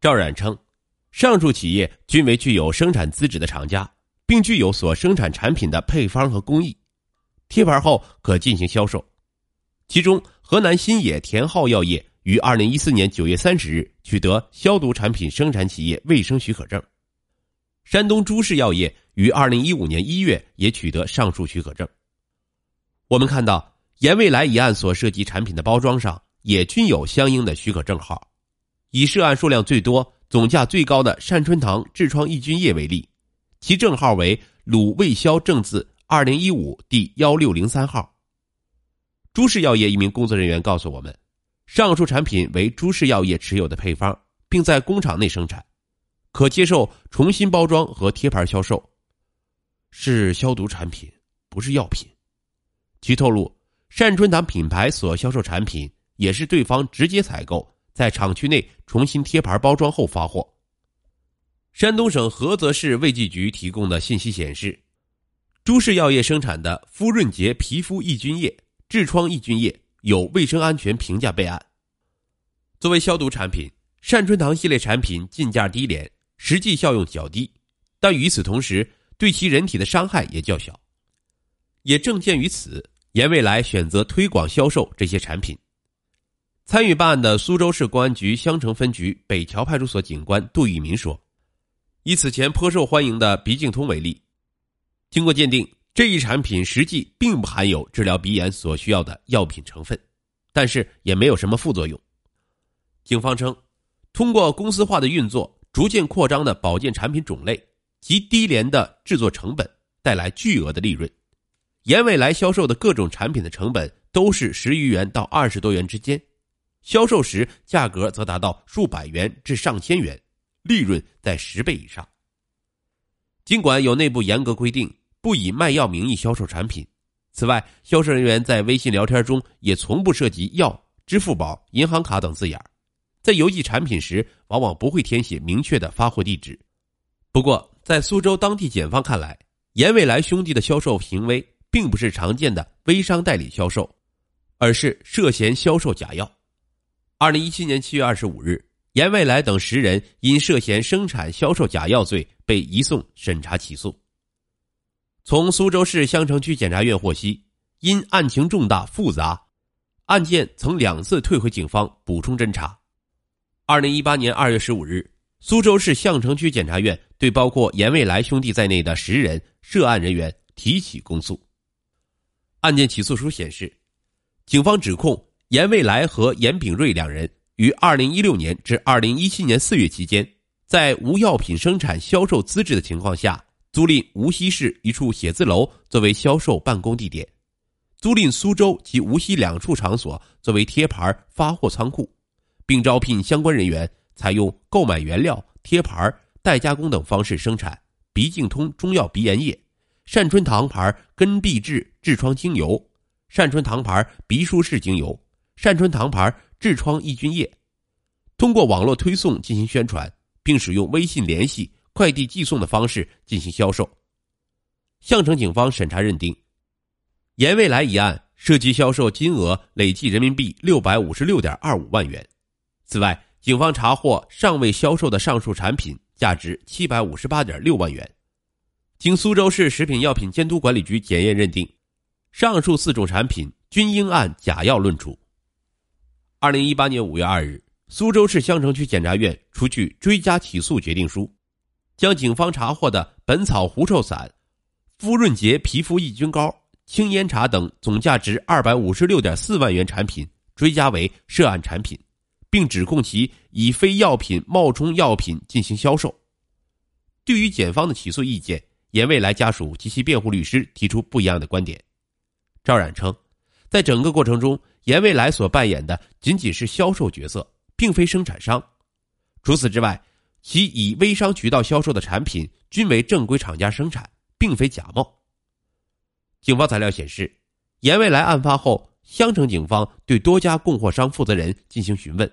赵冉称，上述企业均为具有生产资质的厂家，并具有所生产产品的配方和工艺，贴牌后可进行销售。其中，河南新野田浩药业于二零一四年九月三十日取得消毒产品生产企业卫生许可证。山东诸氏药业于二零一五年一月也取得上述许可证。我们看到，严未来一案所涉及产品的包装上也均有相应的许可证号。以涉案数量最多、总价最高的善春堂痔疮抑菌液为例，其证号为鲁卫消正字二零一五第幺六零三号。朱氏药业一名工作人员告诉我们，上述产品为朱氏药业持有的配方，并在工厂内生产，可接受重新包装和贴牌销售，是消毒产品，不是药品。据透露，善春堂品牌所销售产品也是对方直接采购，在厂区内重新贴牌包装后发货。山东省菏泽市卫计局提供的信息显示，朱氏药业生产的肤润洁皮肤抑菌液。痔疮抑菌液有卫生安全评价备案。作为消毒产品，善春堂系列产品进价低廉，实际效用较低，但与此同时，对其人体的伤害也较小。也正鉴于此，严未来选择推广销售这些产品。参与办案的苏州市公安局襄城分局北桥派出所警官杜玉民说：“以此前颇受欢迎的鼻镜通为例，经过鉴定。”这一产品实际并不含有治疗鼻炎所需要的药品成分，但是也没有什么副作用。警方称，通过公司化的运作，逐渐扩张的保健产品种类及低廉的制作成本，带来巨额的利润。严未来销售的各种产品的成本都是十余元到二十多元之间，销售时价格则达到数百元至上千元，利润在十倍以上。尽管有内部严格规定。不以卖药名义销售产品。此外，销售人员在微信聊天中也从不涉及药、支付宝、银行卡等字眼在邮寄产品时，往往不会填写明确的发货地址。不过，在苏州当地检方看来，严未来兄弟的销售行为并不是常见的微商代理销售，而是涉嫌销售假药。二零一七年七月二十五日，严未来等十人因涉嫌生产、销售假药罪被移送审查起诉。从苏州市相城区检察院获悉，因案情重大复杂，案件曾两次退回警方补充侦查。二零一八年二月十五日，苏州市相城区检察院对包括严未来兄弟在内的十人涉案人员提起公诉。案件起诉书显示，警方指控严未来和严炳瑞两人于二零一六年至二零一七年四月期间，在无药品生产销售资质的情况下。租赁无锡市一处写字楼作为销售办公地点，租赁苏州及无锡两处场所作为贴牌发货仓库，并招聘相关人员，采用购买原料、贴牌、代加工等方式生产鼻镜通中药鼻炎液、善春堂牌根碧质痔疮精油、善春堂牌鼻舒适精油、善春堂牌痔疮抑菌液，通过网络推送进行宣传，并使用微信联系。快递寄送的方式进行销售。项城警方审查认定，严未来一案涉及销售金额累计人民币六百五十六点二五万元。此外，警方查获尚未销售的上述产品价值七百五十八点六万元。经苏州市食品药品监督管理局检验认定，上述四种产品均应按假药论处。二零一八年五月二日，苏州市相城区检察院出具追加起诉决定书。将警方查获的本草狐臭散、肤润洁皮肤抑菌膏、青烟茶等总价值二百五十六点四万元产品追加为涉案产品，并指控其以非药品冒充药品进行销售。对于检方的起诉意见，严未来家属及其辩护律师提出不一样的观点。赵冉称，在整个过程中，严未来所扮演的仅仅是销售角色，并非生产商。除此之外，其以微商渠道销售的产品均为正规厂家生产，并非假冒。警方材料显示，严未来案发后，襄城警方对多家供货商负责人进行询问。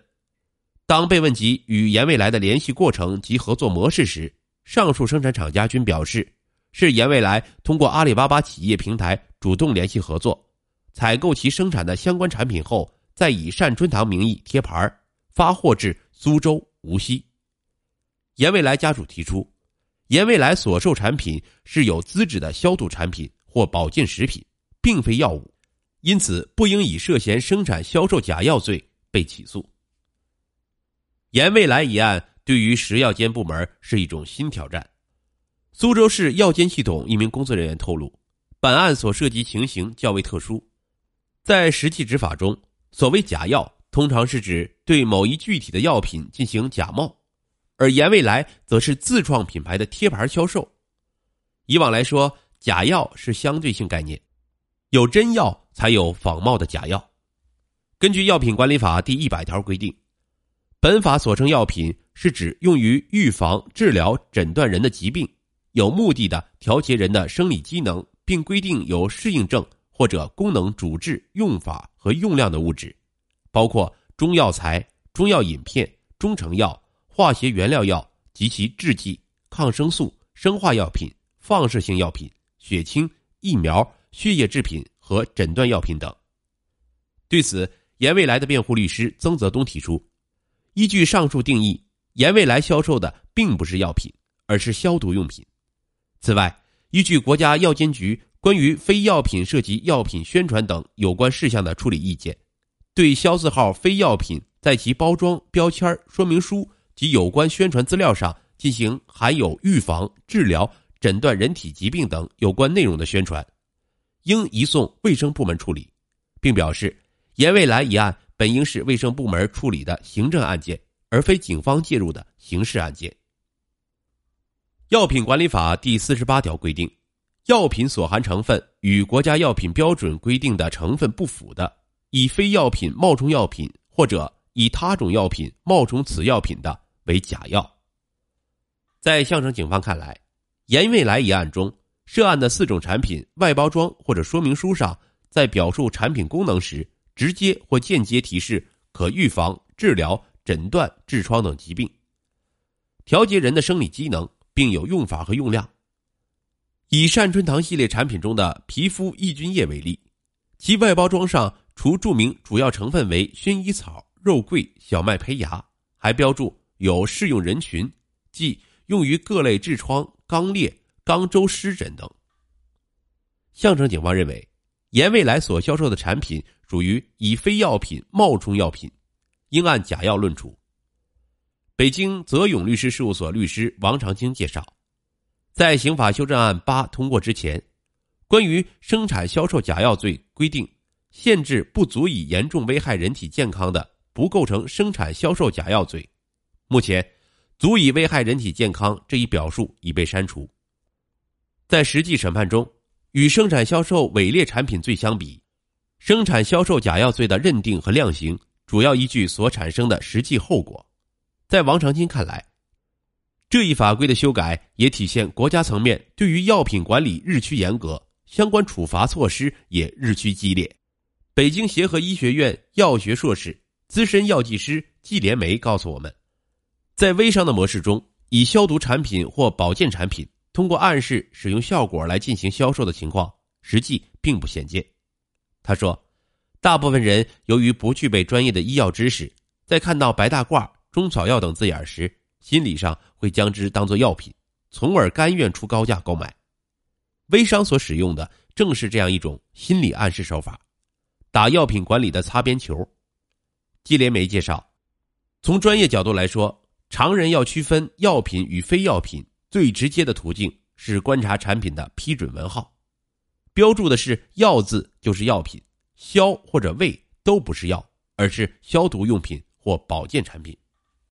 当被问及与严未来的联系过程及合作模式时，上述生产厂家均表示，是严未来通过阿里巴巴企业平台主动联系合作，采购其生产的相关产品后，再以善春堂名义贴牌发货至苏州、无锡。严未来家属提出，严未来所售产品是有资质的消毒产品或保健食品，并非药物，因此不应以涉嫌生产销售假药罪被起诉。严未来一案对于食药监部门是一种新挑战。苏州市药监系统一名工作人员透露，本案所涉及情形较为特殊，在实际执法中，所谓假药通常是指对某一具体的药品进行假冒。而严未来则是自创品牌的贴牌销售。以往来说，假药是相对性概念，有真药才有仿冒的假药。根据《药品管理法》第一百条规定，本法所称药品是指用于预防、治疗、诊断人的疾病，有目的的调节人的生理机能，并规定有适应症或者功能主治、用法和用量的物质，包括中药材、中药饮片、中成药。化学原料药及其制剂、抗生素、生化药品、放射性药品、血清、疫苗、血液制品和诊断药品等。对此，严未来的辩护律师曾泽东提出，依据上述定义，严未来销售的并不是药品，而是消毒用品。此外，依据国家药监局关于非药品涉及药品宣传等有关事项的处理意见，对销字号非药品在其包装、标签、说明书。及有关宣传资料上进行含有预防、治疗、诊断人体疾病等有关内容的宣传，应移送卫生部门处理，并表示，严未来一案本应是卫生部门处理的行政案件，而非警方介入的刑事案件。药品管理法第四十八条规定，药品所含成分与国家药品标准规定的成分不符的，以非药品冒充药品或者以他种药品冒充此药品的。为假药。在项城警方看来，严未来一案中涉案的四种产品外包装或者说明书上，在表述产品功能时，直接或间接提示可预防、治疗、诊断痔疮等疾病，调节人的生理机能，并有用法和用量。以善春堂系列产品中的皮肤抑菌液为例，其外包装上除注明主要成分为薰衣草、肉桂、小麦胚芽，还标注。有适用人群，即用于各类痔疮、肛裂、肛周湿疹等。项城警方认为，严未来所销售的产品属于以非药品冒充药品，应按假药论处。北京泽永律师事务所律师王长青介绍，在刑法修正案八通过之前，关于生产销售假药罪规定，限制不足以严重危害人体健康的，不构成生产销售假药罪。目前，足以危害人体健康这一表述已被删除。在实际审判中，与生产销售伪劣产品罪相比，生产销售假药罪的认定和量刑主要依据所产生的实际后果。在王长青看来，这一法规的修改也体现国家层面对于药品管理日趋严格，相关处罚措施也日趋激烈。北京协和医学院药学硕士、资深药剂师季连梅告诉我们。在微商的模式中，以消毒产品或保健产品通过暗示使用效果来进行销售的情况，实际并不鲜见。他说，大部分人由于不具备专业的医药知识，在看到白大褂、中草药等字眼时，心理上会将之当作药品，从而甘愿出高价购买。微商所使用的正是这样一种心理暗示手法，打药品管理的擦边球。季连梅介绍，从专业角度来说。常人要区分药品与非药品，最直接的途径是观察产品的批准文号，标注的是“药”字就是药品，“消”或者“胃”都不是药，而是消毒用品或保健产品。